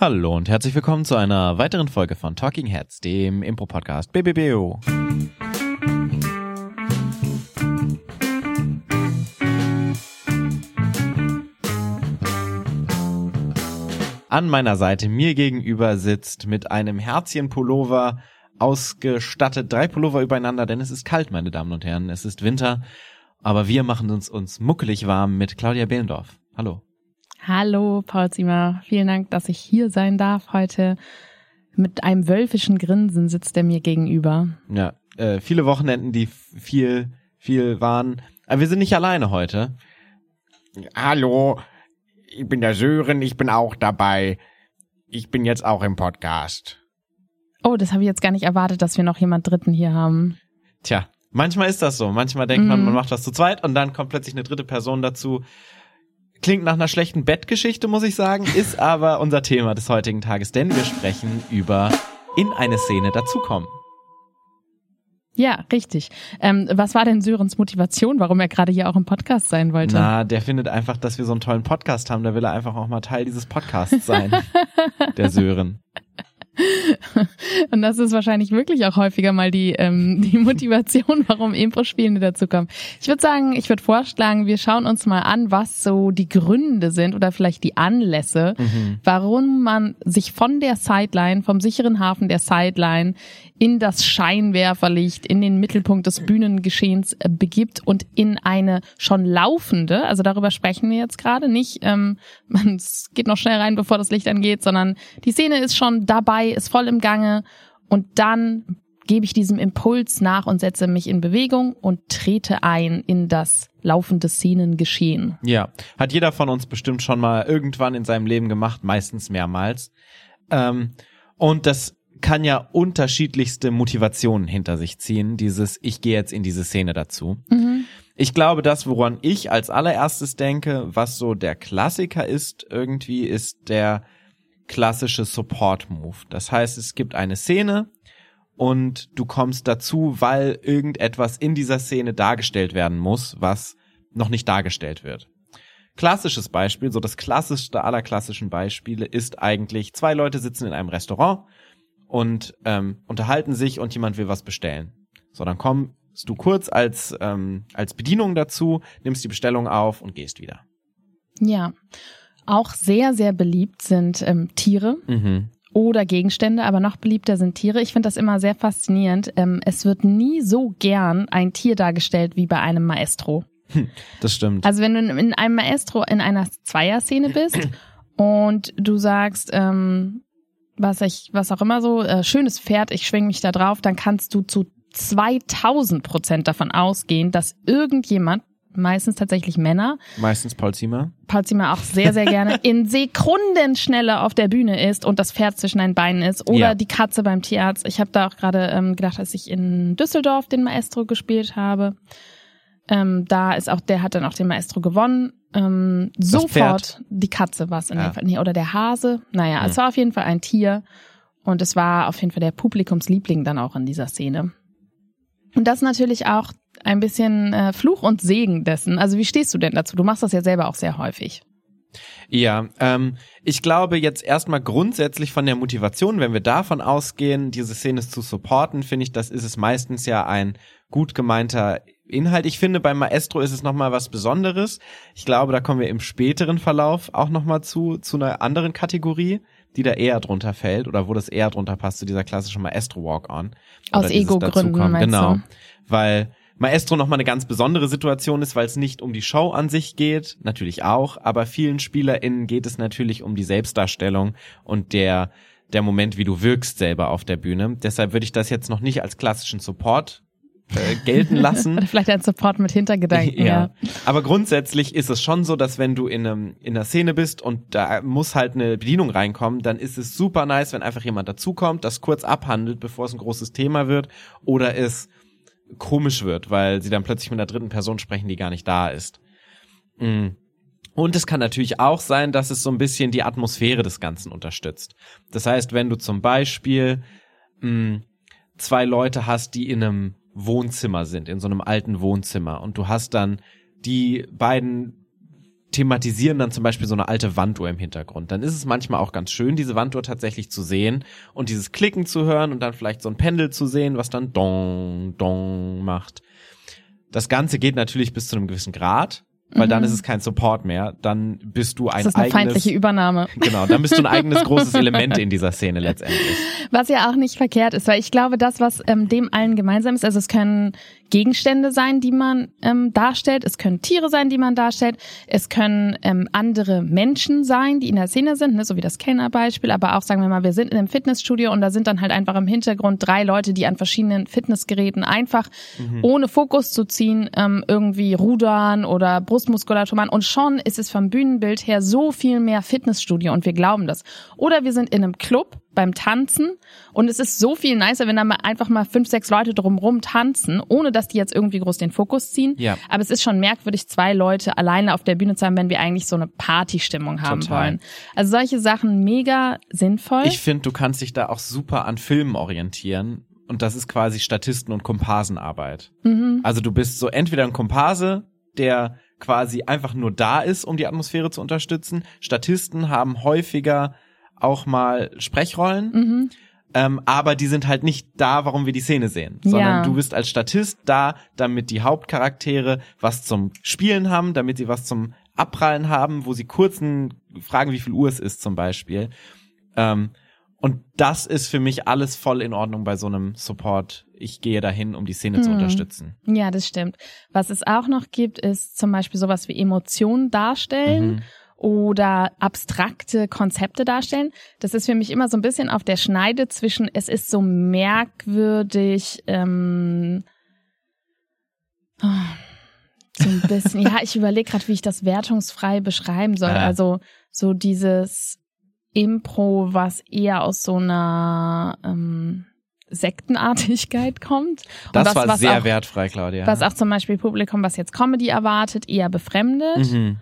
Hallo und herzlich willkommen zu einer weiteren Folge von Talking Heads, dem Impro-Podcast BBBO. An meiner Seite mir gegenüber sitzt mit einem Herzchen-Pullover ausgestattet, drei Pullover übereinander, denn es ist kalt, meine Damen und Herren, es ist Winter, aber wir machen uns uns muckelig warm mit Claudia Behlendorf. Hallo. Hallo, Paul Zimmer. Vielen Dank, dass ich hier sein darf heute. Mit einem wölfischen Grinsen sitzt er mir gegenüber. Ja, äh, viele Wochenenden, die viel, viel waren. Aber wir sind nicht alleine heute. Hallo, ich bin der Sören, ich bin auch dabei. Ich bin jetzt auch im Podcast. Oh, das habe ich jetzt gar nicht erwartet, dass wir noch jemand Dritten hier haben. Tja, manchmal ist das so. Manchmal denkt man, man macht das zu zweit und dann kommt plötzlich eine dritte Person dazu. Klingt nach einer schlechten Bettgeschichte, muss ich sagen, ist aber unser Thema des heutigen Tages, denn wir sprechen über in eine Szene dazukommen. Ja, richtig. Ähm, was war denn Sörens Motivation, warum er gerade hier auch im Podcast sein wollte? Na, der findet einfach, dass wir so einen tollen Podcast haben. Da will er einfach auch mal Teil dieses Podcasts sein. der Sören. Und das ist wahrscheinlich wirklich auch häufiger mal die, ähm, die Motivation, warum Impro-Spielende dazukommen. Ich würde sagen, ich würde vorschlagen, wir schauen uns mal an, was so die Gründe sind oder vielleicht die Anlässe, mhm. warum man sich von der Sideline, vom sicheren Hafen der Sideline in das Scheinwerferlicht, in den Mittelpunkt des Bühnengeschehens äh, begibt und in eine schon laufende, also darüber sprechen wir jetzt gerade, nicht, ähm, man geht noch schnell rein, bevor das Licht angeht, sondern die Szene ist schon dabei, ist voll im Gange und dann gebe ich diesem Impuls nach und setze mich in Bewegung und trete ein in das laufende Szenengeschehen. Ja, hat jeder von uns bestimmt schon mal irgendwann in seinem Leben gemacht, meistens mehrmals. Ähm, und das kann ja unterschiedlichste Motivationen hinter sich ziehen, dieses ich gehe jetzt in diese Szene dazu. Mhm. Ich glaube, das, woran ich als allererstes denke, was so der Klassiker ist irgendwie, ist der klassische Support-Move. Das heißt, es gibt eine Szene und du kommst dazu, weil irgendetwas in dieser Szene dargestellt werden muss, was noch nicht dargestellt wird. Klassisches Beispiel, so das klassischste aller klassischen Beispiele ist eigentlich, zwei Leute sitzen in einem Restaurant und ähm, unterhalten sich und jemand will was bestellen. So, dann kommst du kurz als, ähm, als Bedienung dazu, nimmst die Bestellung auf und gehst wieder. Ja, auch sehr, sehr beliebt sind ähm, Tiere. Mhm. Oder Gegenstände, aber noch beliebter sind Tiere. Ich finde das immer sehr faszinierend. Ähm, es wird nie so gern ein Tier dargestellt wie bei einem Maestro. Hm, das stimmt. Also wenn du in einem Maestro in einer Zweierszene bist und du sagst, ähm, was ich, was auch immer so, äh, schönes Pferd, ich schwing mich da drauf, dann kannst du zu 2000 Prozent davon ausgehen, dass irgendjemand, meistens tatsächlich Männer, meistens Paul Ziemer, Paul Ziemer auch sehr, sehr gerne, in Sekundenschnelle auf der Bühne ist und das Pferd zwischen den Beinen ist oder ja. die Katze beim Tierarzt. Ich habe da auch gerade ähm, gedacht, als ich in Düsseldorf den Maestro gespielt habe, ähm, da ist auch, der hat dann auch den Maestro gewonnen. Ähm, sofort die Katze war es in ja. dem Fall. Nee, oder der Hase. Naja, mhm. es war auf jeden Fall ein Tier. Und es war auf jeden Fall der Publikumsliebling dann auch in dieser Szene. Und das natürlich auch ein bisschen äh, Fluch und Segen dessen. Also wie stehst du denn dazu? Du machst das ja selber auch sehr häufig. Ja, ähm, ich glaube jetzt erstmal grundsätzlich von der Motivation, wenn wir davon ausgehen, diese Szene zu supporten, finde ich, das ist es meistens ja ein gut gemeinter Inhalt. Ich finde, beim Maestro ist es nochmal was Besonderes. Ich glaube, da kommen wir im späteren Verlauf auch nochmal zu, zu einer anderen Kategorie, die da eher drunter fällt oder wo das eher drunter passt, zu dieser klassischen Maestro Walk-On. Aus Ego-Gründen, Genau. Du? Weil Maestro nochmal eine ganz besondere Situation ist, weil es nicht um die Show an sich geht, natürlich auch, aber vielen SpielerInnen geht es natürlich um die Selbstdarstellung und der, der Moment, wie du wirkst selber auf der Bühne. Deshalb würde ich das jetzt noch nicht als klassischen Support äh, gelten lassen. Oder vielleicht ein Support mit Hintergedanken. ja. ja. Aber grundsätzlich ist es schon so, dass wenn du in, einem, in einer Szene bist und da muss halt eine Bedienung reinkommen, dann ist es super nice, wenn einfach jemand dazukommt, das kurz abhandelt, bevor es ein großes Thema wird oder es komisch wird, weil sie dann plötzlich mit einer dritten Person sprechen, die gar nicht da ist. Mhm. Und es kann natürlich auch sein, dass es so ein bisschen die Atmosphäre des Ganzen unterstützt. Das heißt, wenn du zum Beispiel mh, zwei Leute hast, die in einem Wohnzimmer sind, in so einem alten Wohnzimmer. Und du hast dann die beiden thematisieren dann zum Beispiel so eine alte Wanduhr im Hintergrund. Dann ist es manchmal auch ganz schön, diese Wanduhr tatsächlich zu sehen und dieses Klicken zu hören und dann vielleicht so ein Pendel zu sehen, was dann dong, dong macht. Das Ganze geht natürlich bis zu einem gewissen Grad, weil dann ist es kein Support mehr. Dann bist du ein Mhm. Das ist eine eigenes, feindliche Übernahme. genau, dann bist du ein eigenes großes Element in dieser Szene letztendlich. Was ja auch nicht verkehrt ist, weil ich glaube, das, was ähm, dem allen gemeinsam ist, also es können Gegenstände sein, die man ähm, darstellt, es können Tiere sein, die man darstellt, es können ähm, andere Menschen sein, die in der Szene sind, ne, so wie das Kellner-Beispiel, aber auch, sagen wir mal, wir sind in einem Fitnessstudio und da sind dann halt einfach im Hintergrund drei Leute, die an verschiedenen Fitnessgeräten einfach ohne Fokus zu ziehen ähm, irgendwie rudern oder Brustmuskulatur machen. Und schon ist es vom Bühnenbild her so viel mehr Fitnessstudio und wir glauben das. Oder wir sind in einem Club beim Tanzen und es ist so viel nicer, wenn da mal einfach mal fünf, sechs Leute drumrum tanzen, ohne dass die jetzt irgendwie groß den Fokus ziehen. Ja. Aber es ist schon merkwürdig, zwei Leute alleine auf der Bühne zu haben, wenn wir eigentlich so eine Partystimmung haben Total. wollen. Also solche Sachen mega sinnvoll. Ich finde, du kannst dich da auch super an Filmen orientieren. Und das ist quasi Statisten- und Komparsenarbeit. mhm. Also du bist so entweder ein Komparse, der quasi einfach nur da ist, um die Atmosphäre zu unterstützen. Statisten haben häufiger auch mal Sprechrollen, Mhm. ähm, aber die sind halt nicht da, warum wir die Szene sehen, sondern Ja. du bist als Statist da, damit die Hauptcharaktere was zum Spielen haben, damit sie was zum Abprallen haben, wo sie kurzen fragen, wie viel Uhr es ist zum Beispiel. Ähm, und das ist für mich alles voll in Ordnung bei so einem Support. Ich gehe dahin, um die Szene zu Mhm. unterstützen. Ja, das stimmt. Was es auch noch gibt, ist zum Beispiel sowas wie Emotionen darstellen Mhm. Oder abstrakte Konzepte darstellen. Das ist für mich immer so ein bisschen auf der Schneide zwischen, es ist so merkwürdig, ähm, oh, so ein bisschen, ja, ich überlege gerade, wie ich das wertungsfrei beschreiben soll. Ja. Also so dieses Impro, was eher aus so einer ähm, Sektenartigkeit kommt. Das was, war sehr auch, wertfrei, Claudia. Was auch zum Beispiel Publikum, was jetzt Comedy erwartet, eher befremdet. mhm.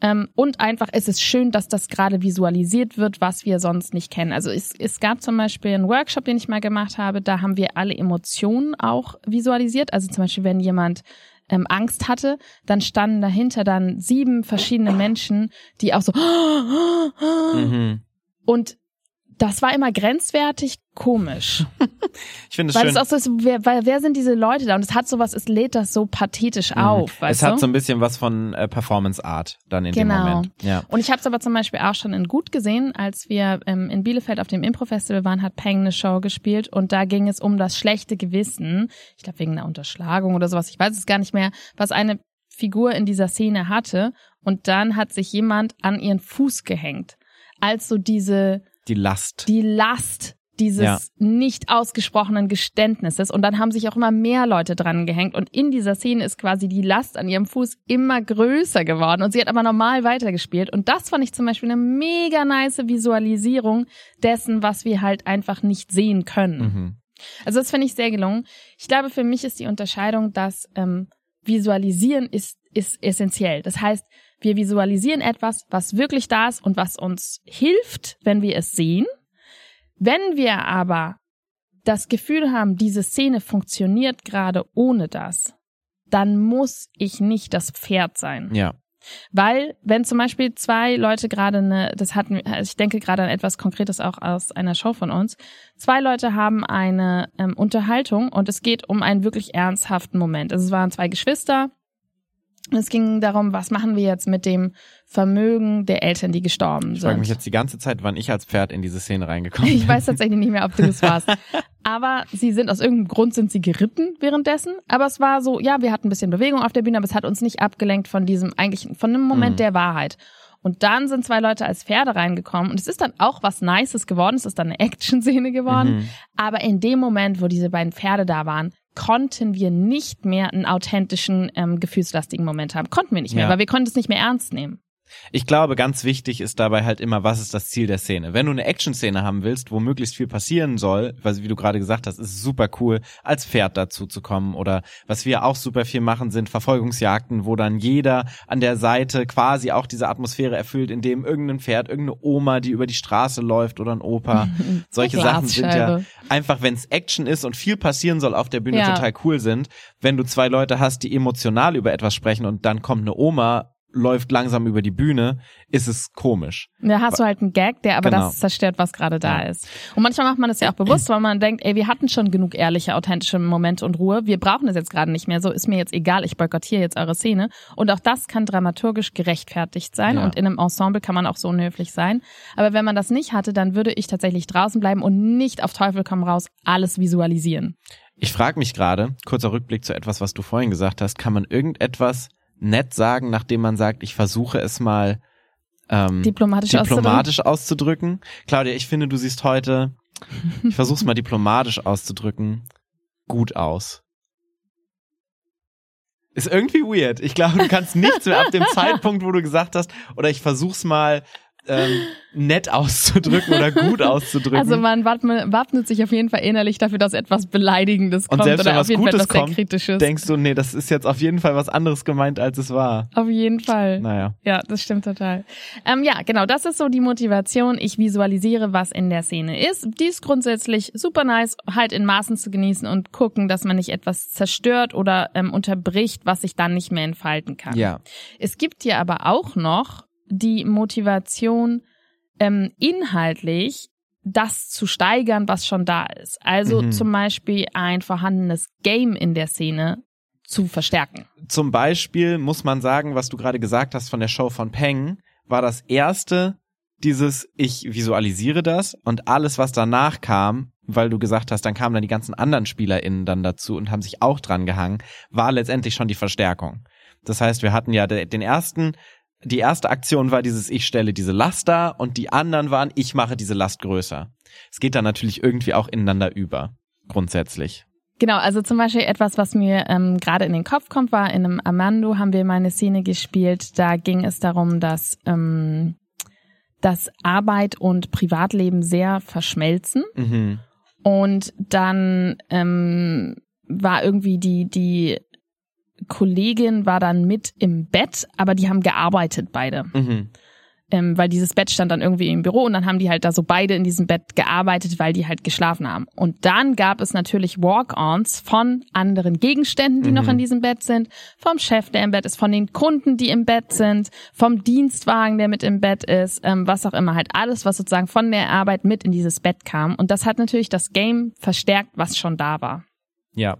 Ähm, und einfach, es ist schön, dass das gerade visualisiert wird, was wir sonst nicht kennen. Also es, es gab zum Beispiel einen Workshop, den ich mal gemacht habe, da haben wir alle Emotionen auch visualisiert. Also zum Beispiel, wenn jemand ähm, Angst hatte, dann standen dahinter dann sieben verschiedene Menschen, die auch so Mhm. und das war immer grenzwertig komisch. Ich finde es Weil schön. es auch so ist, wer, weil, wer sind diese Leute da? Und es hat sowas, es lädt das so pathetisch auf, Mhm. weißt es du? hat so ein bisschen was von äh, Performance Art dann in Genau. dem Moment. Ja. Und ich habe es aber zum Beispiel auch schon in Gut gesehen, als wir ähm, in Bielefeld auf dem Impro-Festival waren, hat Peng eine Show gespielt und da ging es um das schlechte Gewissen. Ich glaube wegen einer Unterschlagung oder sowas, ich weiß es gar nicht mehr, was eine Figur in dieser Szene hatte. Und dann hat sich jemand an ihren Fuß gehängt. Als so diese, Die Last. die Last dieses Ja. nicht ausgesprochenen Geständnisses. Und dann haben sich auch immer mehr Leute dran gehängt. Und in dieser Szene ist quasi die Last an ihrem Fuß immer größer geworden. Und sie hat aber normal weitergespielt. Und das fand ich zum Beispiel eine mega nice Visualisierung dessen, was wir halt einfach nicht sehen können. Mhm. Also das finde ich sehr gelungen. Ich glaube, für mich ist die Unterscheidung, dass ähm, Visualisieren ist, ist essentiell. Das heißt, wir visualisieren etwas, was wirklich da ist und was uns hilft, wenn wir es sehen. Wenn wir aber das Gefühl haben, diese Szene funktioniert gerade ohne das, dann muss ich nicht das Pferd sein. Ja. Weil, wenn zum Beispiel zwei Leute gerade eine, das hatten, ich denke gerade an etwas Konkretes auch aus einer Show von uns, zwei Leute haben eine ähm, Unterhaltung und es geht um einen wirklich ernsthaften Moment. Also es waren zwei Geschwister. Es ging darum, was machen wir jetzt mit dem Vermögen der Eltern, die gestorben Ich frage sind. mich jetzt die ganze Zeit, wann ich als Pferd in diese Szene reingekommen bin. Ich weiß tatsächlich nicht mehr, ob du es warst. Aber sie sind aus irgendeinem Grund sind sie geritten währenddessen. Aber es war so, ja, wir hatten ein bisschen Bewegung auf der Bühne, aber es hat uns nicht abgelenkt von diesem eigentlich von einem Moment Mhm. der Wahrheit. Und dann sind zwei Leute als Pferde reingekommen und es ist dann auch was Nices geworden. Es ist dann eine Action-Szene geworden. Mhm. Aber in dem Moment, wo diese beiden Pferde da waren, konnten wir nicht mehr einen authentischen, ähm, gefühlslastigen Moment haben. Konnten wir nicht mehr, Ja. weil wir konnten es nicht mehr ernst nehmen. Ich glaube, ganz wichtig ist dabei halt immer, was ist das Ziel der Szene? Wenn du eine Action-Szene haben willst, wo möglichst viel passieren soll, weil wie du gerade gesagt hast, ist es super cool, als Pferd dazu zu kommen. Oder was wir auch super viel machen, sind Verfolgungsjagden, wo dann jeder an der Seite quasi auch diese Atmosphäre erfüllt, in dem irgendein Pferd, irgendeine Oma, die über die Straße läuft oder ein Opa. Solche Sachen sind ja einfach, wenn es Action ist und viel passieren soll auf der Bühne, Ja. total cool sind. Wenn du zwei Leute hast, die emotional über etwas sprechen und dann kommt eine Oma läuft langsam über die Bühne, ist es komisch. Da hast du halt einen Gag, der aber Genau. das zerstört, was gerade da Ja. ist. Und manchmal macht man das ja auch bewusst, weil man denkt, ey, wir hatten schon genug ehrliche, authentische Momente und Ruhe. Wir brauchen das jetzt gerade nicht mehr. So ist mir jetzt egal. Ich boykottiere jetzt eure Szene. Und auch das kann dramaturgisch gerechtfertigt sein. Ja. Und in einem Ensemble kann man auch so unhöflich sein. Aber wenn man das nicht hatte, dann würde ich tatsächlich draußen bleiben und nicht auf Teufel komm raus alles visualisieren. Ich frage mich gerade, kurzer Rückblick zu etwas, was du vorhin gesagt hast, kann man irgendetwas nett sagen, nachdem man sagt, ich versuche es mal ähm, Diplomatisch, auszudrücken. diplomatisch auszudrücken? Claudia, ich finde, du siehst heute, ich versuch's mal diplomatisch auszudrücken, gut aus. Ist irgendwie weird. Ich glaube, du kannst nichts mehr ab dem Zeitpunkt, wo du gesagt hast, oder ich versuch's mal ähm, nett auszudrücken oder gut auszudrücken. Also man wappnet, sich auf jeden Fall innerlich dafür, dass etwas Beleidigendes Und kommt selbst wenn oder was auf jeden Fall Gutes etwas sehr kommt, Kritisches. denkst du, nee, das ist jetzt auf jeden Fall was anderes gemeint, als es war. auf jeden Fall. Naja. Ja, das stimmt total. Ähm, ja, genau, das ist so die Motivation. Ich visualisiere, was in der Szene ist. Die ist grundsätzlich super nice, halt in Maßen zu genießen und gucken, dass man nicht etwas zerstört oder ähm, unterbricht, was sich dann nicht mehr entfalten kann. Ja. Es gibt hier aber auch noch die Motivation, ähm, inhaltlich das zu steigern, was schon da ist. Also Mhm. zum Beispiel ein vorhandenes Game in der Szene zu verstärken. Zum Beispiel muss man sagen, was du gerade gesagt hast von der Show von Peng, war das erste dieses, ich visualisiere das und alles, was danach kam, weil du gesagt hast, dann kamen dann die ganzen anderen SpielerInnen dann dazu und haben sich auch dran gehangen, war letztendlich schon die Verstärkung. Das heißt, wir hatten ja de- den ersten, die erste Aktion war dieses, ich stelle diese Last dar und die anderen waren, ich mache diese Last größer. Es geht dann natürlich irgendwie auch ineinander über, grundsätzlich. Genau, also zum Beispiel etwas, was mir ähm, gerade in den Kopf kommt, war in einem Amando haben wir mal eine Szene gespielt, da ging es darum, dass, ähm, dass Arbeit und Privatleben sehr verschmelzen. Mhm. Und dann ähm, war irgendwie die, die Kollegin war dann mit im Bett, aber die haben gearbeitet beide. Mhm. Ähm, weil dieses Bett stand dann irgendwie im Büro und dann haben die halt da so beide in diesem Bett gearbeitet, weil die halt geschlafen haben. Und dann gab es natürlich Walk-ons von anderen Gegenständen, die Mhm. noch in diesem Bett sind, vom Chef, der im Bett ist, von den Kunden, die im Bett sind, vom Dienstwagen, der mit im Bett ist, ähm, was auch immer, halt alles, was sozusagen von der Arbeit mit in dieses Bett kam. Und das hat natürlich das Game verstärkt, was schon da war. Ja.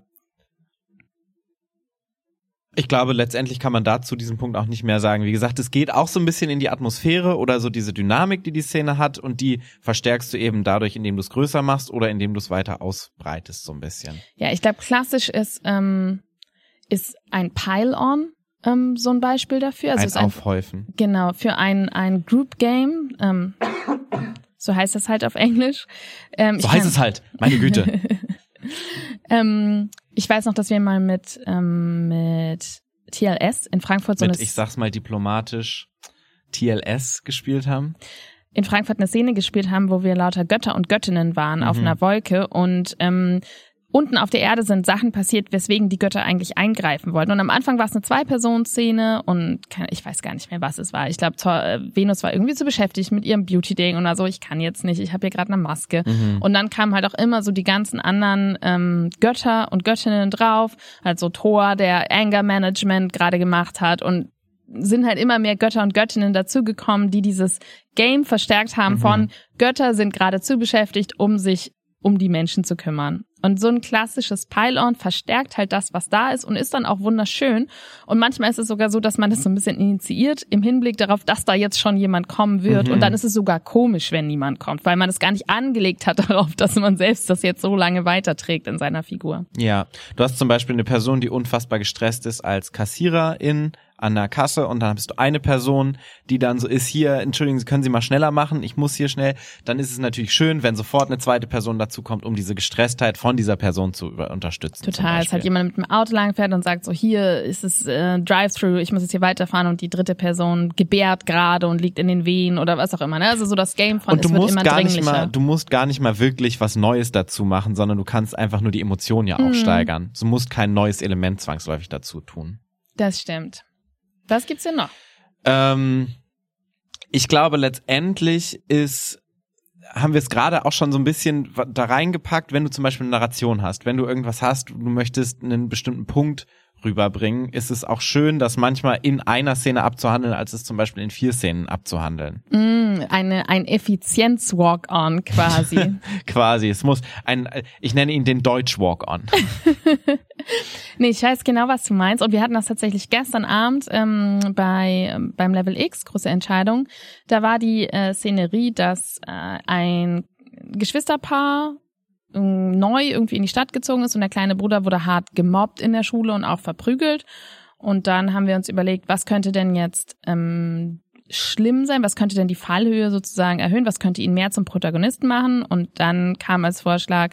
Ich glaube, letztendlich kann man da zu diesem Punkt auch nicht mehr sagen. Wie gesagt, es geht auch so ein bisschen in die Atmosphäre oder so diese Dynamik, die die Szene hat und die verstärkst du eben dadurch, indem du es größer machst oder indem du es weiter ausbreitest so ein bisschen. Ja, ich glaube, klassisch ist, ähm, ist ein Pile-on ähm, so ein Beispiel dafür. Also ein ist ein Aufhäufen. Genau, für ein, ein Group Game, ähm, so heißt das halt auf Englisch. Ähm, So heißt es halt. Meine Güte. Ähm, ich weiß noch, dass wir mal mit, ähm, mit TLS in Frankfurt so Mit, eine, ich sag's mal diplomatisch, TLS gespielt haben. in Frankfurt eine Szene gespielt haben, wo wir lauter Götter und Göttinnen waren auf Mhm. einer Wolke und ähm, unten auf der Erde sind Sachen passiert, weswegen die Götter eigentlich eingreifen wollten. Und am Anfang war es eine Zwei-Personen-Szene und ich weiß gar nicht mehr, was es war. Ich glaube, Venus war irgendwie so beschäftigt mit ihrem Beauty-Ding oder so. Ich kann jetzt nicht, ich habe hier gerade eine Maske. Mhm. Und dann kamen halt auch immer so die ganzen anderen ähm, Götter und Göttinnen drauf. Also Thor, der Anger Management gerade gemacht hat und sind halt immer mehr Götter und Göttinnen dazugekommen, die dieses Game verstärkt haben Mhm. von Götter sind gerade zu beschäftigt, um sich um die Menschen zu kümmern. Und so ein klassisches Pile-on verstärkt halt das, was da ist und ist dann auch wunderschön. Und manchmal ist es sogar so, dass man das so ein bisschen initiiert im Hinblick darauf, dass da jetzt schon jemand kommen wird. Mhm. Und dann ist es sogar komisch, wenn niemand kommt, weil man es gar nicht angelegt hat darauf, dass man selbst das jetzt so lange weiterträgt in seiner Figur. Ja, du hast zum Beispiel eine Person, die unfassbar gestresst ist als Kassiererin an der Kasse und dann bist du eine Person, die dann so ist hier, entschuldigen Sie, können Sie mal schneller machen, ich muss hier schnell. Dann ist es natürlich schön, wenn sofort eine zweite Person dazu kommt, um diese Gestresstheit von dieser Person zu unterstützen. Total. Es hat jemand mit dem Auto langfährt und sagt so, hier ist es äh, Drive-Thru, ich muss jetzt hier weiterfahren und die dritte Person gebärt gerade und liegt in den Wehen oder was auch immer. Ne? Also so das Game von und du es musst gar nicht mal, du musst gar nicht mal wirklich was Neues dazu machen, sondern du kannst einfach nur die Emotionen ja auch Mhm. steigern. Du musst kein neues Element zwangsläufig dazu tun. das stimmt. Was gibt's denn noch? Ähm, ich glaube, letztendlich ist, haben wir es gerade auch schon so ein bisschen da reingepackt, wenn du zum Beispiel eine Narration hast, wenn du irgendwas hast, du möchtest einen bestimmten Punkt rüberbringen, ist es auch schön, das manchmal in einer Szene abzuhandeln, als es zum Beispiel in vier Szenen abzuhandeln. Mm, eine, ein Effizienz-Walk-on quasi. Quasi. Es muss ein, ich nenne ihn den Deutsch-Walk-on. nee, ich weiß genau, was du meinst. Und wir hatten das tatsächlich gestern Abend ähm, bei beim Level X, große Entscheidung. Da war die äh, Szenerie, dass äh, ein Geschwisterpaar neu irgendwie in die Stadt gezogen ist und der kleine Bruder wurde hart gemobbt in der Schule und auch verprügelt. Und dann haben wir uns überlegt, was könnte denn jetzt ähm, schlimm sein? Was könnte denn die Fallhöhe sozusagen erhöhen? Was könnte ihn mehr zum Protagonisten machen? Und dann kam als Vorschlag,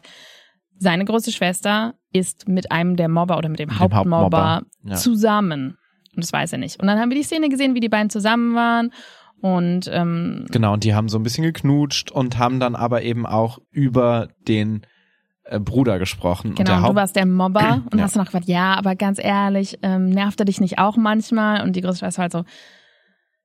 seine große Schwester ist mit einem der Mobber oder mit dem, mit Hauptmobber, Hauptmobber ja. zusammen. Und das weiß er nicht. Und dann haben wir die Szene gesehen, wie die beiden zusammen waren und ähm, genau, und die haben so ein bisschen geknutscht und haben dann aber eben auch über den äh, Bruder gesprochen. Genau, und du warst der Mobber und ja. hast noch gesagt, ja, aber ganz ehrlich, ähm, nervt er dich nicht auch manchmal? Und die größte Schwester halt so,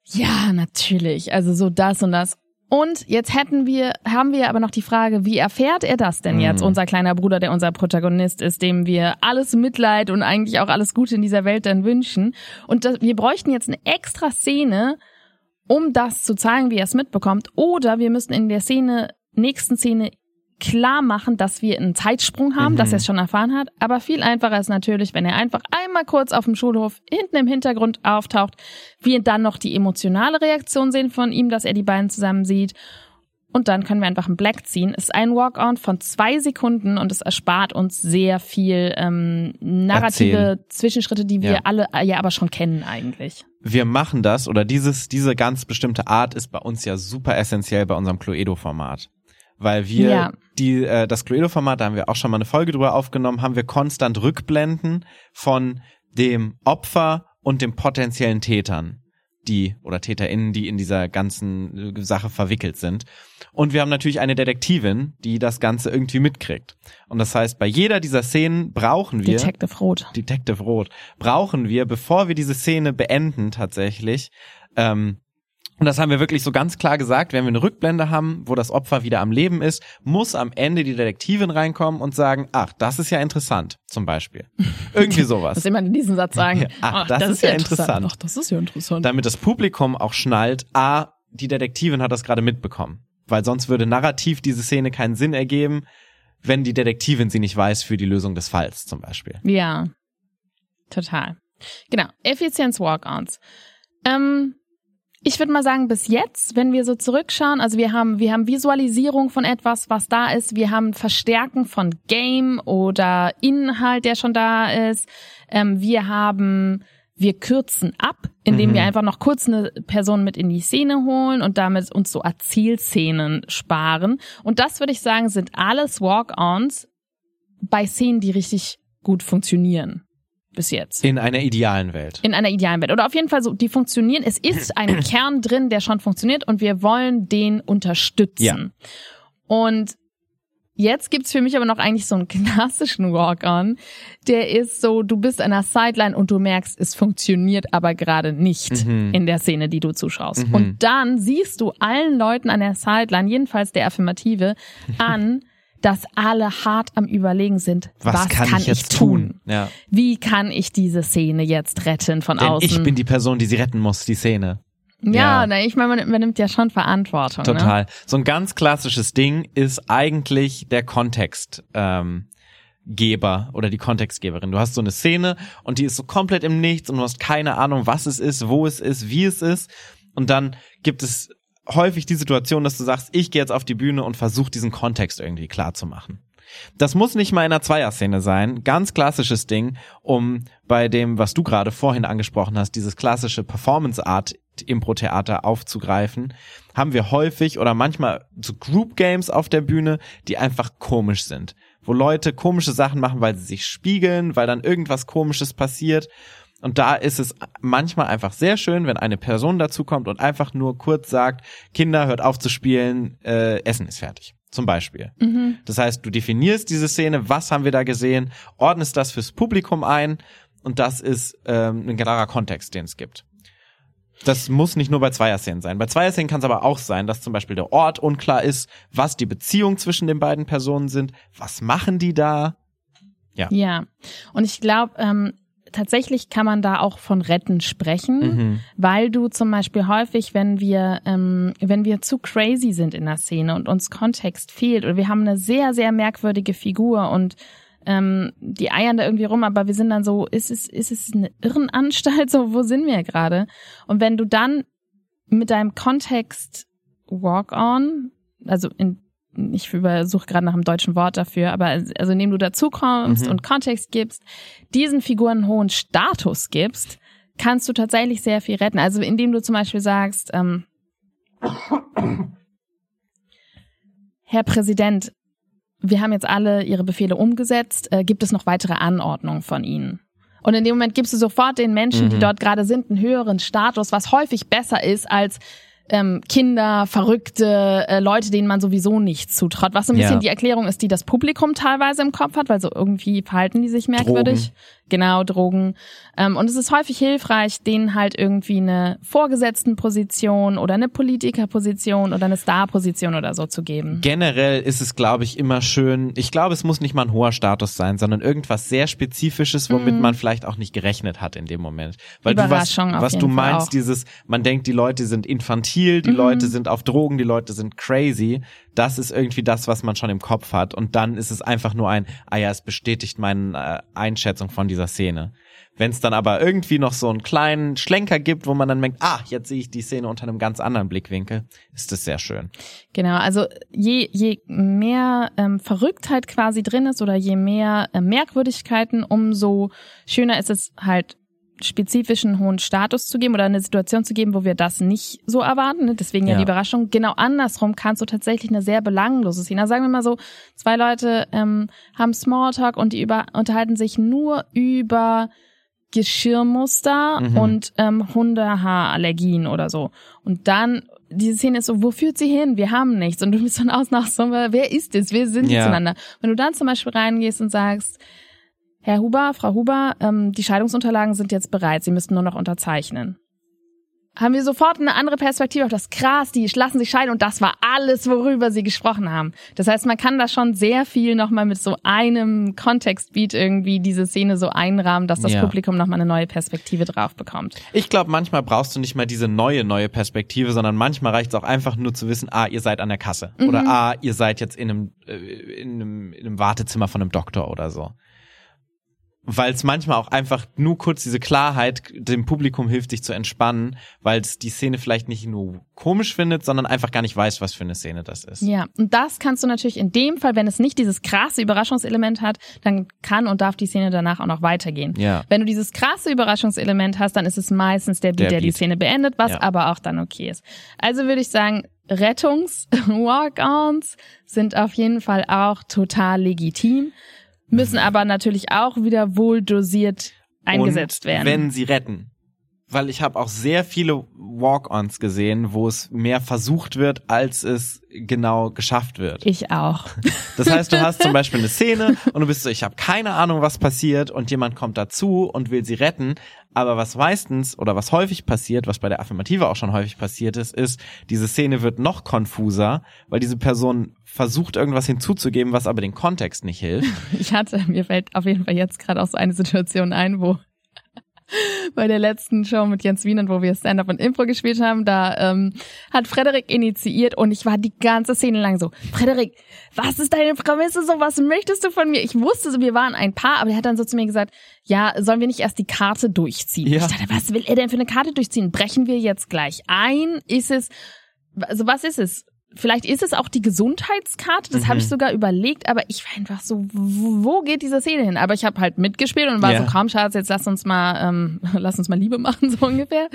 ja, natürlich, also so das und das. Und jetzt hätten wir, haben wir aber noch die Frage, wie erfährt er das denn jetzt, mm. unser kleiner Bruder, der unser Protagonist ist, dem wir alles Mitleid und eigentlich auch alles Gute in dieser Welt dann wünschen. Und das, wir bräuchten jetzt eine extra Szene, um das zu zeigen, wie er es mitbekommt. Oder wir müssen in der Szene, nächsten Szene klar machen, dass wir einen Zeitsprung haben, mhm. dass er es schon erfahren hat. Aber viel einfacher ist natürlich, wenn er einfach einmal kurz auf dem Schulhof hinten im Hintergrund auftaucht, wir dann noch die emotionale Reaktion sehen von ihm, dass er die beiden zusammen sieht und dann können wir einfach einen Black ziehen. Es ist ein Walk-on von zwei Sekunden und es erspart uns sehr viel ähm, narrative Erzählen. Zwischenschritte, die wir ja. alle äh, ja aber schon kennen eigentlich. Wir machen das oder dieses diese ganz bestimmte Art ist bei uns ja super essentiell bei unserem Cluedo-Format. Weil wir ja. die äh, das Cluedo-Format, da haben wir auch schon mal eine Folge drüber aufgenommen, haben wir konstant Rückblenden von dem Opfer und dem potenziellen Tätern die oder TäterInnen, die in dieser ganzen äh, Sache verwickelt sind. Und wir haben natürlich eine Detektivin, die das Ganze irgendwie mitkriegt. Und das heißt, bei jeder dieser Szenen brauchen wir Detective Rot. Detective Rot brauchen wir, bevor wir diese Szene beenden tatsächlich, ähm, und das haben wir wirklich so ganz klar gesagt, wenn wir eine Rückblende haben, wo das Opfer wieder am Leben ist, muss am Ende die Detektivin reinkommen und sagen, ach, das ist ja interessant, zum Beispiel. Irgendwie sowas. Was immer in diesem Satz sagen, ach, das, das, ist ja interessant. interessant. Ach, das ist ja interessant. Damit das Publikum auch schnallt, ah, die Detektivin hat das gerade mitbekommen. Weil sonst würde narrativ diese Szene keinen Sinn ergeben, wenn die Detektivin sie nicht weiß für die Lösung des Falls zum Beispiel. Ja, total. Genau, Effizienz-Walk-Ons. Ähm, ich würde mal sagen, bis jetzt, wenn wir so zurückschauen, also wir haben, wir haben Visualisierung von etwas, was da ist, wir haben Verstärken von Game oder Inhalt, der schon da ist, ähm, wir haben, wir kürzen ab, indem mhm. wir einfach noch kurz eine Person mit in die Szene holen und damit uns so Erzählszenen sparen. Und das würde ich sagen, sind alles Walk-ons bei Szenen, die richtig gut funktionieren bis jetzt. In einer idealen Welt. In einer idealen Welt. Oder auf jeden Fall so, die funktionieren. Es ist ein Kern drin, der schon funktioniert und wir wollen den unterstützen. Ja. Und jetzt gibt's für mich aber noch eigentlich so einen klassischen Walk-on. Der ist so, du bist an der Sideline und du merkst, es funktioniert aber gerade nicht mhm. in der Szene, die du zuschaust. Mhm. Und dann siehst du allen Leuten an der Sideline, jedenfalls der Affirmative, an, dass alle hart am Überlegen sind, was, was kann, kann, ich jetzt tun? tun? Ja. Wie kann ich diese Szene jetzt retten von Denn außen? Ich bin die Person, die sie retten muss, die Szene. Ja, ja. Na, ich meine, man übernimmt ja schon Verantwortung. Ne? Total. Ne? So ein ganz klassisches Ding ist eigentlich der Kontext. Ähm, Geber oder die Kontextgeberin. Du hast so eine Szene und die ist so komplett im Nichts und du hast keine Ahnung, was es ist, wo es ist, wie es ist. Und dann gibt es häufig die Situation, dass du sagst, ich gehe jetzt auf die Bühne und versuche diesen Kontext irgendwie klar zu machen. Das muss nicht mal in einer Zweierszene sein. Ganz klassisches Ding, um bei dem, was du gerade vorhin angesprochen hast, dieses klassische Performance Art Impro-Theater aufzugreifen, haben wir häufig oder manchmal so Group Games auf der Bühne, die einfach komisch sind. Wo Leute komische Sachen machen, weil sie sich spiegeln, weil dann irgendwas komisches passiert und da ist es manchmal einfach sehr schön, wenn eine Person dazukommt und einfach nur kurz sagt, Kinder, hört auf zu spielen, äh, Essen ist fertig. Zum Beispiel. Mhm. Das heißt, du definierst diese Szene, was haben wir da gesehen, ordnest das fürs Publikum ein und das ist ähm, ein klarer Kontext, den es gibt. Das muss nicht nur bei Zweierszenen sein. Bei Zweierszenen kann es aber auch sein, dass zum Beispiel der Ort unklar ist, was die Beziehung zwischen den beiden Personen sind, was machen die da. Ja. Ja. Und ich glaube, ähm, tatsächlich kann man da auch von Retten sprechen, Mhm. weil du zum Beispiel häufig, wenn wir, ähm, wenn wir zu crazy sind in der Szene und uns Kontext fehlt oder wir haben eine sehr, sehr merkwürdige Figur und ähm, die eiern da irgendwie rum, aber wir sind dann so, ist es, ist es eine Irrenanstalt? So, wo sind wir gerade? Und wenn du dann mit deinem Kontext walk on, also in, ich suche gerade nach einem deutschen Wort dafür, aber also indem du dazukommst Mhm. und Kontext gibst, diesen Figuren einen hohen Status gibst, kannst du tatsächlich sehr viel retten. Also indem du zum Beispiel sagst, ähm, Herr Präsident, wir haben jetzt alle Ihre Befehle umgesetzt. Äh, gibt es noch weitere Anordnungen von Ihnen? Und in dem Moment gibst du sofort den Menschen, die Mhm. dort gerade sind, einen höheren Status, was häufig besser ist als ähm, Kinder, Verrückte, äh, Leute, denen man sowieso nichts zutraut. Was so ein Ja. bisschen die Erklärung ist, die das Publikum teilweise im Kopf hat, weil so irgendwie verhalten die sich merkwürdig. Genau, Drogen. Ähm, und es ist häufig hilfreich, denen halt irgendwie eine Vorgesetztenposition oder eine Politikerposition oder eine Starposition oder so zu geben. Generell ist es, glaube ich, immer schön. Ich glaube, es muss nicht mal ein hoher Status sein, sondern irgendwas sehr Spezifisches, womit man vielleicht auch nicht gerechnet hat in dem Moment. Weil du was, was du meinst, auch. dieses, man denkt, die Leute sind infantil, die Leute sind auf Drogen, die Leute sind crazy. Das ist irgendwie das, was man schon im Kopf hat. Und dann ist es einfach nur ein, ah ja, es bestätigt meine äh, Einschätzung von dieser Szene. Wenn es dann aber irgendwie noch so einen kleinen Schlenker gibt, wo man dann denkt, ah, jetzt sehe ich die Szene unter einem ganz anderen Blickwinkel, ist das sehr schön. Genau, also je, je mehr ähm, Verrücktheit quasi drin ist oder je mehr äh, Merkwürdigkeiten, umso schöner ist es halt spezifischen hohen Status zu geben oder eine Situation zu geben, wo wir das nicht so erwarten. Ne? Deswegen ja. Ja. die Überraschung. Genau andersrum kannst du tatsächlich eine sehr belanglose Szene. Also sagen wir mal so, zwei Leute ähm, haben Smalltalk und die über, unterhalten sich nur über Geschirrmuster Mhm. und ähm, Hundehaarallergien oder so. Und dann, diese Szene ist so, wo führt sie hin? Wir haben nichts. Und du bist von außen nach so, wer ist es? Wir sind Ja. zueinander. Wenn du dann zum Beispiel reingehst und sagst, Herr Huber, Frau Huber, ähm, die Scheidungsunterlagen sind jetzt bereit, Sie müssten nur noch unterzeichnen. Haben wir sofort eine andere Perspektive auf das krass, die lassen sich scheiden und das war alles, worüber sie gesprochen haben. Das heißt, man kann da schon sehr viel nochmal mit so einem Kontextbeat irgendwie diese Szene so einrahmen, dass das Ja. Publikum nochmal eine neue Perspektive drauf bekommt. Ich glaube, manchmal brauchst du nicht mal diese neue, neue Perspektive, sondern manchmal reicht es auch einfach nur zu wissen, ah, ihr seid an der Kasse. Oder ah, ihr seid jetzt in einem, äh, in einem, in einem Wartezimmer von einem Doktor oder so. Weil es manchmal auch einfach nur kurz diese Klarheit dem Publikum hilft, sich zu entspannen, weil es die Szene vielleicht nicht nur komisch findet, sondern einfach gar nicht weiß, was für eine Szene das ist. Ja, und das kannst du natürlich in dem Fall, wenn es nicht dieses krasse Überraschungselement hat, dann kann und darf die Szene danach auch noch weitergehen. Ja. Wenn du dieses krasse Überraschungselement hast, dann ist es meistens der Beat, der, Der die. Szene beendet, was Ja. aber auch dann okay ist. Also würde ich sagen, Rettungs-Walk-Ons sind auf jeden Fall auch total legitim, müssen Mhm. aber natürlich auch wieder wohl dosiert eingesetzt werden. Wenn sie retten. Weil ich habe auch sehr viele Walk-ons gesehen, wo es mehr versucht wird, als es genau geschafft wird. ich auch. Das heißt, du hast zum Beispiel eine Szene und du bist so, ich habe keine Ahnung, was passiert und jemand kommt dazu und will sie retten. Aber was meistens oder was häufig passiert, was bei der Affirmative auch schon häufig passiert ist, ist, diese Szene wird noch konfuser, weil diese Person versucht, irgendwas hinzuzugeben, was aber den Kontext nicht hilft. Ich hatte, mir fällt auf jeden Fall jetzt gerade auch so eine Situation ein, wo bei der letzten Show mit Jens Wienand, wo wir Stand-Up und Impro gespielt haben, da ähm, hat Frederik initiiert und ich war die ganze Szene lang so, Frederik, was ist deine Prämisse so, was möchtest du von mir? Ich wusste so, wir waren ein Paar, aber er hat dann so zu mir gesagt, ja, sollen wir nicht erst die Karte durchziehen? Ja. Ich dachte, was will er denn für eine Karte durchziehen? Brechen wir jetzt gleich ein? Ist es, also was ist es? Vielleicht ist es auch die Gesundheitskarte, das habe ich sogar überlegt, aber ich war einfach so, wo geht diese Szene hin? Aber ich habe halt mitgespielt und war Ja. so, komm Schatz, jetzt lass uns mal, ähm, lass uns mal Liebe machen, so ungefähr.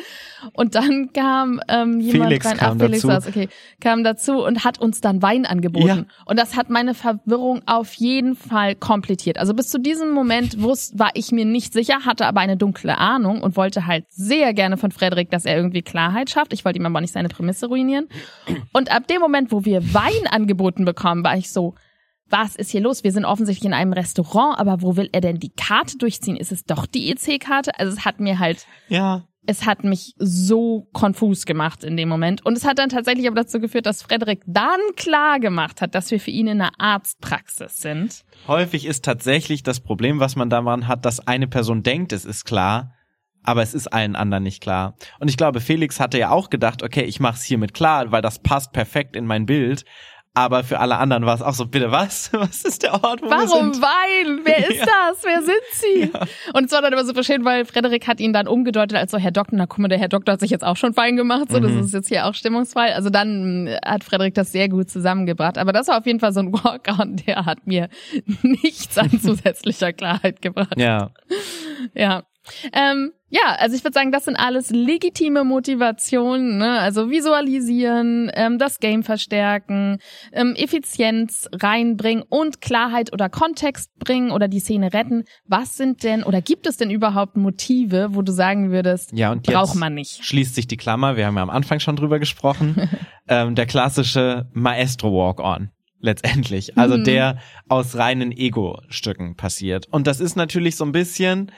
Und dann kam ähm, jemand Felix rein, kam ach, Felix dazu. okay, kam dazu und hat uns dann Wein angeboten. Ja. Und das hat meine Verwirrung auf jeden Fall komplettiert. Also bis zu diesem Moment wusste, war ich mir nicht sicher, hatte aber eine dunkle Ahnung und wollte halt sehr gerne von Frederik, dass er irgendwie Klarheit schafft. Ich wollte ihm aber nicht seine Prämisse ruinieren. Und ab dem Moment, wo wir Wein angeboten bekommen, war ich so, was ist hier los? Wir sind offensichtlich in einem Restaurant, aber wo will er denn die Karte durchziehen? Ist es doch die EC-Karte? Also es hat mir halt, Ja. es hat mich so konfus gemacht in dem Moment. Und es hat dann tatsächlich aber dazu geführt, dass Frederik dann klar gemacht hat, dass wir für ihn in einer Arztpraxis sind. Häufig ist tatsächlich das Problem, was man daran hat, dass eine Person denkt, es ist klar, aber es ist allen anderen nicht klar. Und ich glaube, Felix hatte ja auch gedacht, okay, ich mach's hiermit klar, weil das passt perfekt in mein Bild. Aber für alle anderen war es auch so, bitte was? Was ist der Ort, wo wir Warum sind? Wein? Wer ist Ja. das? Wer sind sie? Und es war dann immer super schön, weil Frederik hat ihn dann umgedeutet als so Herr Doktor. Na guck mal, der Herr Doktor hat sich jetzt auch schon fein gemacht. So, das Mhm. ist jetzt hier auch stimmungsvoll. Also dann äh, hat Frederik das sehr gut zusammengebracht. Aber das war auf jeden Fall so ein Walk-on, der hat mir nichts an zusätzlicher Klarheit gebracht. Ja. Ja. Ähm, ja, also ich würde sagen, das sind alles legitime Motivationen, ne? Also visualisieren, ähm, das Game verstärken, ähm, Effizienz reinbringen und Klarheit oder Kontext bringen oder die Szene retten. Was sind denn oder gibt es denn überhaupt Motive, wo du sagen würdest, Ja, und jetzt braucht man nicht? schließt sich die Klammer, wir haben ja am Anfang schon drüber gesprochen, ähm, der klassische Maestro Walk-On. Letztendlich. Also Mhm. der aus reinen Ego-Stücken passiert. Und das ist natürlich so ein bisschen,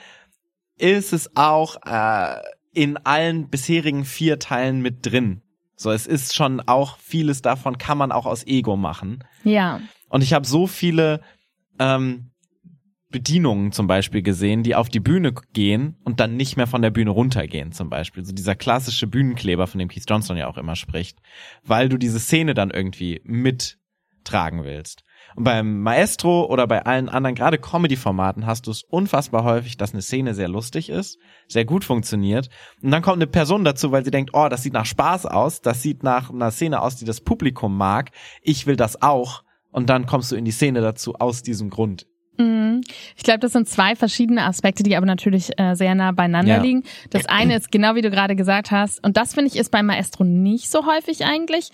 ist es auch äh, in allen bisherigen vier Teilen mit drin. So, es ist schon auch vieles davon kann man auch aus Ego machen. Ja. Und ich habe so viele ähm, Bedienungen zum Beispiel gesehen, die auf die Bühne gehen und dann nicht mehr von der Bühne runtergehen zum Beispiel. So dieser klassische Bühnenkleber, von dem Keith Johnson ja auch immer spricht. Weil du diese Szene dann irgendwie mittragen willst. Und beim Maestro oder bei allen anderen, gerade Comedy-Formaten, hast du es unfassbar häufig, dass eine Szene sehr lustig ist, sehr gut funktioniert. Und dann kommt eine Person dazu, weil sie denkt, oh, das sieht nach Spaß aus, das sieht nach einer Szene aus, die das Publikum mag. Ich will das auch. Und dann kommst du in die Szene dazu aus diesem Grund. Mhm. Ich glaube, das sind zwei verschiedene Aspekte, die aber natürlich äh, sehr nah beieinander Ja. liegen. Das eine ist genau wie du gerade gesagt hast, und das finde ich ist beim Maestro nicht so häufig eigentlich.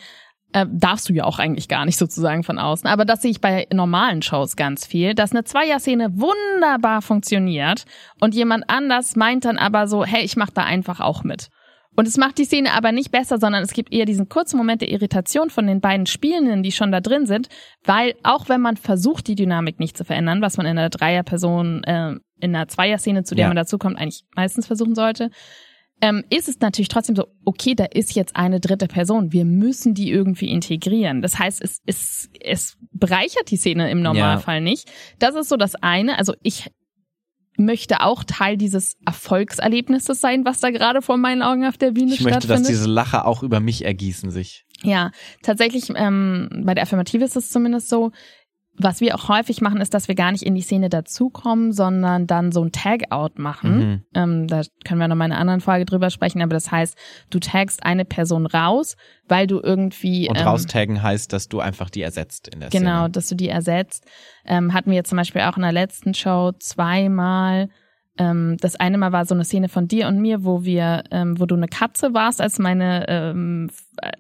Äh, darfst du ja auch eigentlich gar nicht sozusagen von außen. Aber das sehe ich bei normalen Shows ganz viel, dass eine Zweier-Szene wunderbar funktioniert und jemand anders meint dann aber so, hey, ich mache da einfach auch mit. Und es macht die Szene aber nicht besser, sondern es gibt eher diesen kurzen Moment der Irritation von den beiden Spielenden, die schon da drin sind, weil auch wenn man versucht, die Dynamik nicht zu verändern, was man in einer Dreierperson, äh, in einer Zweier-Szene, zu der Ja. man dazukommt, eigentlich meistens versuchen sollte, ähm, ist es natürlich trotzdem so, okay, da ist jetzt eine dritte Person. Wir müssen die irgendwie integrieren. Das heißt, es, es, es bereichert die Szene im Normalfall nicht. Das ist so das eine. Also ich möchte auch Teil dieses Erfolgserlebnisses sein, was da gerade vor meinen Augen auf der Bühne Ich möchte, dass stattfindet. diese Lacher auch über mich ergießen sich. Ja, tatsächlich, ähm, bei der Affirmative ist es zumindest so, was wir auch häufig machen, ist, dass wir gar nicht in die Szene dazukommen, sondern dann so ein Tag-out machen. Mhm. Ähm, da können wir noch mal in einer anderen Folge drüber sprechen, aber das heißt, du tagst eine Person raus, weil du irgendwie Und ähm, raustaggen heißt, dass du einfach die ersetzt in der Genau, Szene. dass du die ersetzt. Ähm, hatten wir jetzt zum Beispiel auch in der letzten Show zweimal. Ähm, das eine Mal war so eine Szene von dir und mir, wo wir, ähm, wo du eine Katze warst als meine, ähm, äh,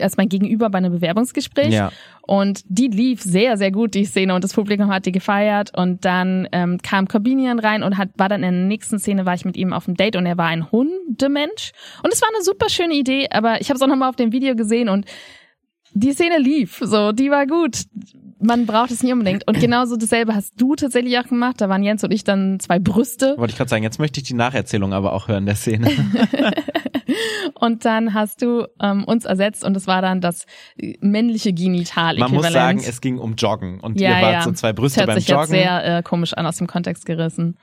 als mein Gegenüber bei einem Bewerbungsgespräch. Ja. Und die lief sehr, sehr gut, die Szene, und das Publikum hat die gefeiert. Und dann ähm, kam Corbinian rein und hat, war dann in der nächsten Szene, war ich mit ihm auf dem Date und er war ein Hundemensch. Und es war eine super schöne Idee, aber ich habe es auch nochmal auf dem Video gesehen und die Szene lief, so, die war gut. Man braucht es nicht unbedingt. Und genauso dasselbe hast du tatsächlich auch gemacht. Da waren Jens und ich dann zwei Brüste. Wollte ich gerade sagen, jetzt möchte ich die Nacherzählung aber auch hören der Szene. Und dann hast du ähm, uns ersetzt und es war dann das männliche Genital-Äquivalent. Man muss sagen, es ging um Joggen und ja, ihr wart ja. so zwei Brüste das hört beim sich jetzt Joggen sehr äh, komisch an, aus dem Kontext gerissen.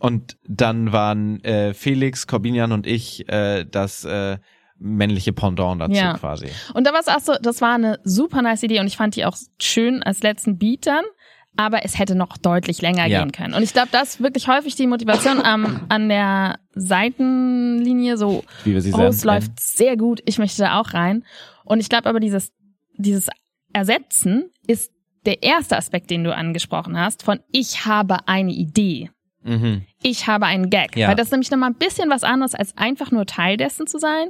und dann waren äh, Felix, Corbinian und ich äh, das äh, männliche Pendant dazu Ja. quasi. Und da war es auch so, das war eine super nice Idee und ich fand die auch schön als letzten Beat dann. Aber es hätte noch deutlich länger Ja. gehen können. Und ich glaube, das ist wirklich häufig die Motivation am, an der Seitenlinie, so, Wie wir sie oh, es läuft sehr gut, ich möchte da auch rein. Und ich glaube aber, dieses, dieses Ersetzen ist der erste Aspekt, den du angesprochen hast, von ich habe eine Idee. Mhm. ich habe einen Gag. Ja. Weil das nämlich nochmal ein bisschen was anderes, als einfach nur Teil dessen zu sein.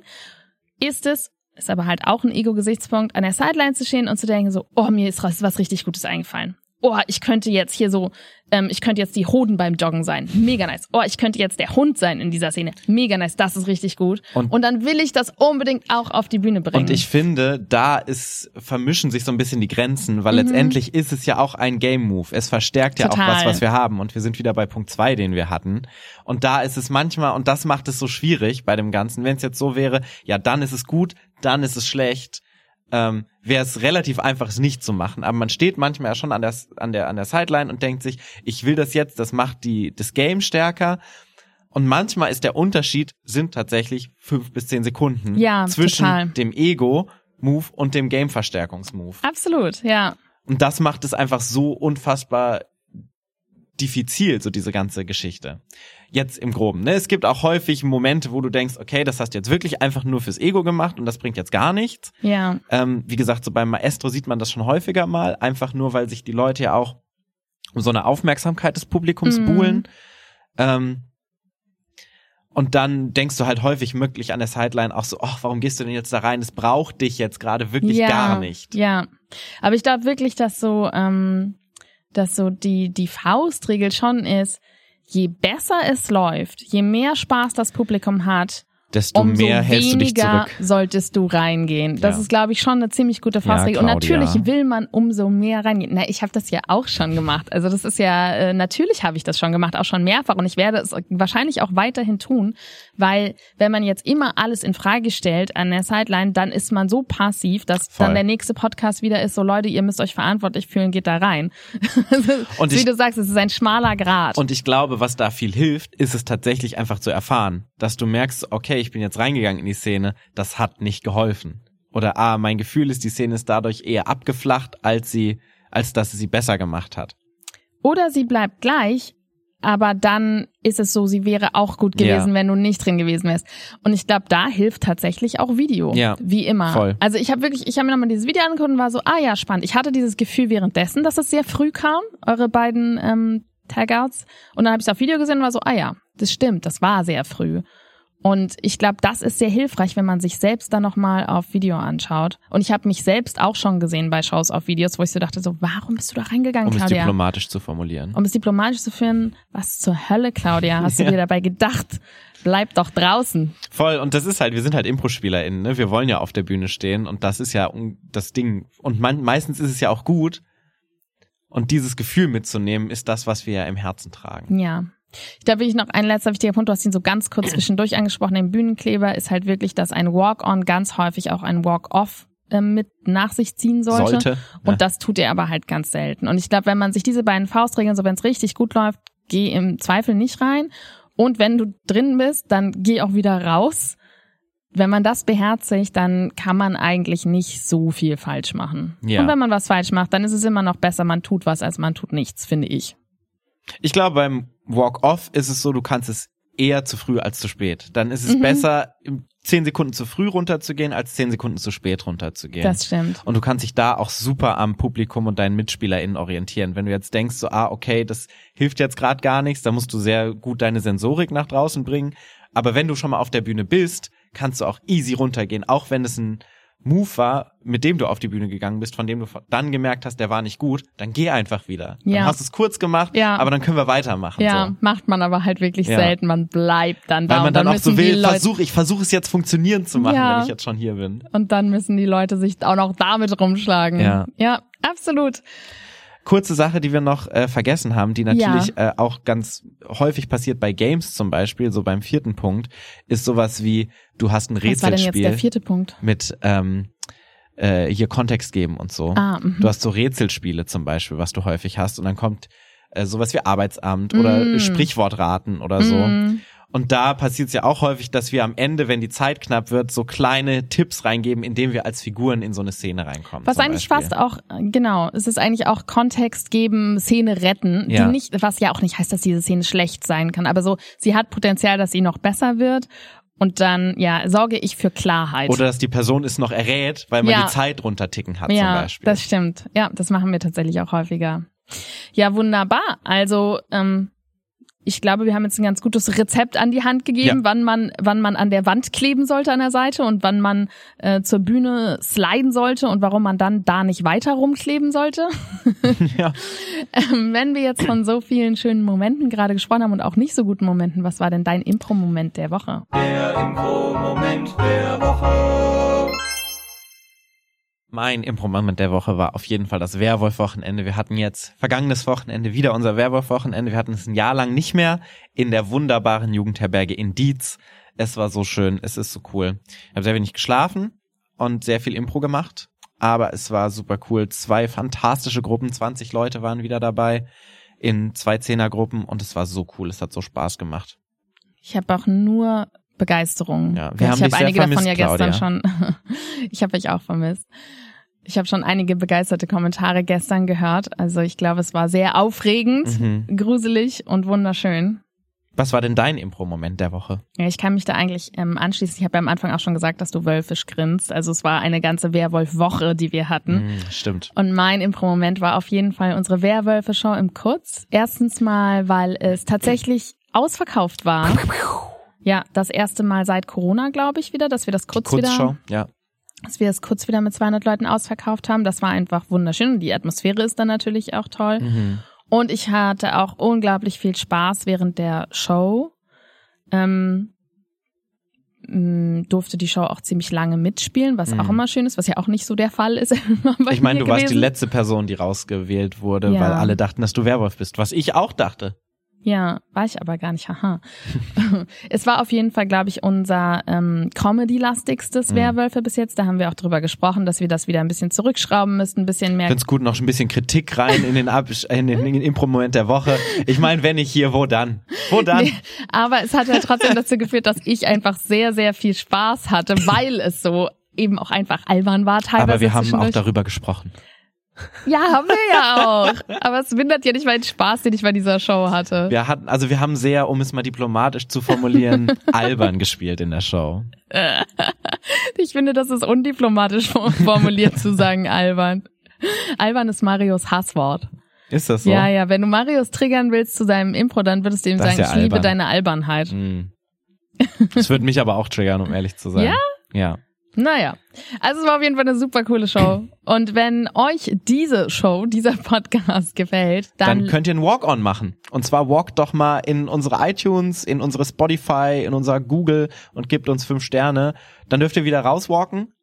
Ist es, ist aber halt auch ein Ego-Gesichtspunkt, an der Sideline zu stehen und zu denken so, oh, mir ist was richtig Gutes eingefallen. Oh, ich könnte jetzt hier so, ähm, ich könnte jetzt die Hoden beim Joggen sein. Mega nice. Oh, ich könnte jetzt der Hund sein in dieser Szene. Mega nice. Das ist richtig gut. Und- Und, dann will ich das unbedingt auch auf die Bühne bringen. Und ich finde, da ist, vermischen sich so ein bisschen die Grenzen, Mhm. weil letztendlich ist es ja auch ein Game Move. Es verstärkt ja auch Total. was, was wir haben. Und wir sind wieder bei Punkt zwei, den wir hatten. Und da ist es manchmal, und das macht es so schwierig bei dem Ganzen, wenn es jetzt so wäre, ja, dann ist es gut, dann ist es schlecht, ähm, wäre es relativ einfach, es nicht zu machen. Aber man steht manchmal ja schon an der, an der, an der Sideline und denkt sich, ich will das jetzt, das macht die, das Game stärker. Und manchmal ist der Unterschied, sind tatsächlich fünf bis zehn Sekunden Ja, zwischen total. dem Ego-Move und dem Game-Verstärkungs-Move. Absolut, ja. Und das macht es einfach so unfassbar diffizil, so diese ganze Geschichte. Jetzt im Groben. Ne? Es gibt auch häufig Momente, wo du denkst, okay, das hast du jetzt wirklich einfach nur fürs Ego gemacht und das bringt jetzt gar nichts. Ja. Ähm, wie gesagt, so beim Maestro sieht man das schon häufiger mal, einfach nur, weil sich die Leute ja auch um so eine Aufmerksamkeit des Publikums Mhm. buhlen. Ähm, und dann denkst du halt häufig möglich an der Sideline auch so, ach, warum gehst du denn jetzt da rein? Es braucht dich jetzt gerade wirklich ja, gar nicht. Ja. Aber ich glaube wirklich, dass so, ähm, dass so die, die Faustregel schon ist, je besser es läuft, je mehr Spaß das Publikum hat, Desto umso mehr hältst du dich weniger zurück. solltest du reingehen. Das Ja. ist, glaube ich, schon eine ziemlich gute Faustregel. Und Claudia. natürlich will man umso mehr reingehen. Na, ich habe das ja auch schon gemacht. Also das ist ja, äh, natürlich habe ich das schon gemacht, auch schon mehrfach. Und ich werde es wahrscheinlich auch weiterhin tun, weil wenn man jetzt immer alles in Frage stellt an der Sideline, dann ist man so passiv, dass Voll. dann der nächste Podcast wieder ist, so Leute, ihr müsst euch verantwortlich fühlen, geht da rein. Und Wie ich- du sagst, es ist ein schmaler Grad. Und ich glaube, was da viel hilft, ist es tatsächlich einfach zu erfahren, dass du merkst, okay, ich bin jetzt reingegangen in die Szene, das hat nicht geholfen. Oder ah, mein Gefühl ist, die Szene ist dadurch eher abgeflacht, als sie, als dass sie sie besser gemacht hat. Oder sie bleibt gleich, aber dann ist es so, sie wäre auch gut Ja. gewesen, wenn du nicht drin gewesen wärst. Und ich glaube, da hilft tatsächlich auch Video. Ja, Wie immer. voll. Also ich habe wirklich, ich habe mir nochmal dieses Video angeguckt und war so, ah ja, spannend. Ich hatte dieses Gefühl währenddessen, dass es sehr früh kam, eure beiden ähm, Tagouts. Und dann habe ich es auf Video gesehen und war so, ah ja, das stimmt, das war sehr früh. Und ich glaube, das ist sehr hilfreich, wenn man sich selbst dann nochmal auf Video anschaut. Und ich habe mich selbst auch schon gesehen bei Shows auf Videos, wo ich so dachte, so, warum bist du da reingegangen, Um es Claudia? diplomatisch zu formulieren. Um es diplomatisch zu führen, was zur Hölle, Claudia, hast du Ja. dir dabei gedacht? Bleib doch draußen. Voll, und das ist halt, wir sind halt Impro-SpielerInnen, ne? Wir wollen ja auf der Bühne stehen und das ist ja das Ding. Und man, meistens ist es ja auch gut. Und dieses Gefühl mitzunehmen, ist das, was wir ja im Herzen tragen. Ja. Ich glaube wirklich noch ein letzter wichtiger Punkt, du hast ihn so ganz kurz zwischendurch angesprochen, im Bühnenkleber ist halt wirklich, dass ein Walk-on ganz häufig auch ein Walk-off äh, mit nach sich ziehen sollte. Sollte. Und ja. das tut er aber halt ganz selten. Und ich glaube, wenn man sich diese beiden Faustregeln, so wenn es richtig gut läuft, geh im Zweifel nicht rein. Und wenn du drin bist, dann geh auch wieder raus. Wenn man das beherzigt, dann kann man eigentlich nicht so viel falsch machen. Ja. Und wenn man was falsch macht, dann ist es immer noch besser, man tut was, als man tut nichts, finde ich. Ich glaube, beim Walk-Off ist es so, du kannst es eher zu früh als zu spät. Dann ist es Mhm. besser, zehn Sekunden zu früh runterzugehen, als zehn Sekunden zu spät runterzugehen. Das stimmt. und du kannst dich da auch super am Publikum und deinen MitspielerInnen orientieren. Wenn du jetzt denkst, so, ah, okay, das hilft jetzt gerade gar nichts, da musst du sehr gut deine Sensorik nach draußen bringen. Aber wenn du schon mal auf der Bühne bist, kannst du auch easy runtergehen, auch wenn es ein Move war, mit dem du auf die Bühne gegangen bist, von dem du dann gemerkt hast, der war nicht gut, dann geh einfach wieder. Dann Ja. hast du es kurz gemacht, Ja. aber dann können wir weitermachen. Ja, So. macht man aber halt wirklich Ja. selten. Man bleibt dann da Weil man und dann, dann auch so will, versuch, ich versuche es jetzt funktionieren zu machen, Ja. wenn ich jetzt schon hier bin. und dann müssen die Leute sich auch noch damit rumschlagen. Ja. Ja, absolut. Kurze Sache, die wir noch äh, vergessen haben, die natürlich äh, auch ganz häufig passiert bei Games zum Beispiel, so beim vierten Punkt, ist sowas wie, du hast ein Was war denn jetzt Rätselspiel der vierte Punkt? mit ähm, äh, hier Kontext geben und so. Ah, mhm. Du hast so Rätselspiele zum Beispiel, was du häufig hast und dann kommt äh, sowas wie Arbeitsamt oder Mm. Sprichwortraten oder so. Mm. Und da passiert es ja auch häufig, dass wir am Ende, wenn die Zeit knapp wird, so kleine Tipps reingeben, indem wir als Figuren in so eine Szene reinkommen. Was eigentlich Beispiel. fast auch, genau, es ist eigentlich auch Kontext geben, Szene retten, Ja. die nicht, was ja auch nicht heißt, dass diese Szene schlecht sein kann, aber so, sie hat Potenzial, dass sie noch besser wird und dann, ja, sorge ich für Klarheit. Oder dass die Person es noch errät, weil man Ja. die Zeit runterticken hat ja, zum Beispiel. das stimmt. Ja, das machen wir tatsächlich auch häufiger. Ja, wunderbar. Also, ähm, ich glaube, wir haben jetzt ein ganz gutes Rezept an die Hand gegeben, Ja. wann man, wann man an der Wand kleben sollte an der Seite und wann man äh, zur Bühne sliden sollte und warum man dann da nicht weiter rumkleben sollte. Ja. Ähm, Wenn wir jetzt von so vielen schönen Momenten gerade gesprochen haben und auch nicht so guten Momenten, was war denn dein Impro-Moment der Woche? Mein Impro-Moment der Woche war auf jeden Fall das Werwolf-Wochenende. Wir hatten jetzt vergangenes Wochenende wieder unser Werwolf-Wochenende. Wir hatten es ein Jahr lang nicht mehr in der wunderbaren Jugendherberge in Dietz. Es war so schön, es ist so cool. Ich habe sehr wenig geschlafen und sehr viel Impro gemacht, aber es war super cool. Zwei fantastische Gruppen, 20 Leute waren wieder dabei in zwei Zehnergruppen und es war so cool, es hat so Spaß gemacht. Ich habe auch nur Begeisterung. Ja, wir haben ich habe einige davon vermisst, ja gestern Claudia. schon. ich habe euch auch vermisst. Ich habe schon einige begeisterte Kommentare gestern gehört. Also ich glaube, es war sehr aufregend, Mhm. gruselig und wunderschön. Was war denn dein Impro-Moment der Woche? Ja, ich kann mich da eigentlich ähm, anschließen. Ich habe ja am Anfang auch schon gesagt, dass du wölfisch grinst. Also es war eine ganze Werwolf-Woche, die wir hatten. Mhm, stimmt. Und mein Impro-Moment war auf jeden Fall unsere Werwölfe-Show im Kurz. Erstens mal, weil es tatsächlich ausverkauft war. Ja, das erste Mal seit Corona, glaube ich, wieder, dass wir das kurz wieder Kurzschau, ja. Dass wir es kurz wieder mit 200 Leuten ausverkauft haben. Das war einfach wunderschön und die Atmosphäre ist dann natürlich auch toll. Mhm. Und ich hatte auch unglaublich viel Spaß während der Show. Ähm, mh, durfte die Show auch ziemlich lange mitspielen, was Mhm. auch immer schön ist, was ja auch nicht so der Fall ist. Ich meine, du warst die gewesen. letzte Person, die rausgewählt wurde, Ja. weil alle dachten, dass du Werwolf bist, was ich auch dachte. Ja, war ich aber gar nicht, haha. es war auf jeden Fall, glaube ich, unser ähm, Comedy-lastigstes Mhm. Werwölfe bis jetzt. Da haben wir auch drüber gesprochen, dass wir das wieder ein bisschen zurückschrauben müssten, ein bisschen mehr Ich find's gut, noch ein bisschen Kritik rein in den, Ab in den, in den Impro-Moment der Woche. Ich meine, wenn nicht hier, wo dann? Wo dann? Nee, aber es hat ja trotzdem dazu geführt, dass ich einfach sehr, sehr viel Spaß hatte, weil es so eben auch einfach albern war teilweise. Aber wir haben auch darüber gesprochen. Ja, haben wir ja auch. Aber es mindert ja nicht meinen Spaß, den ich bei dieser Show hatte. Wir hatten, also wir haben sehr, um es mal diplomatisch zu formulieren, albern gespielt in der Show. Ich finde, das ist undiplomatisch formuliert zu sagen, albern. Albern ist Marios Hasswort. Ist das so? Ja, ja, wenn du Marius triggern willst zu seinem Impro, dann würdest du ihm Das sagen, ja ich liebe deine Albernheit. Hm. Das würde mich aber auch triggern, um ehrlich zu sein. Ja? Ja. Naja, also es war auf jeden Fall eine super coole Show. Und wenn euch diese Show, dieser Podcast gefällt, dann, Dann könnt ihr einen Walk-On machen. Und zwar walkt doch mal in unsere iTunes, in unsere Spotify, in unser Google und gebt uns fünf Sterne. Dann dürft ihr wieder rauswalken,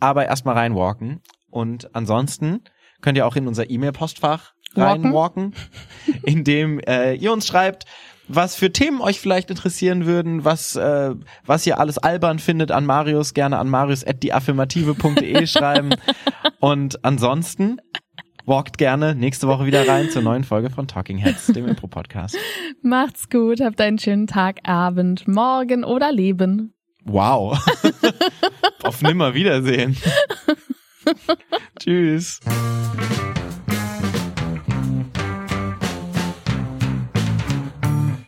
aber erstmal reinwalken. Und ansonsten könnt ihr auch in unser E-Mail-Postfach Walken. reinwalken, indem äh, ihr uns schreibt, was für Themen euch vielleicht interessieren würden, was äh, was ihr alles albern findet an Marius, gerne an marius@dieaffirmative.de schreiben. Und ansonsten walkt gerne nächste Woche wieder rein zur neuen Folge von Talking Heads, dem Impro-Podcast. macht's gut, habt einen schönen Tag, Abend, Morgen oder Leben. Wow. Auf Nimmerwiedersehen. Tschüss.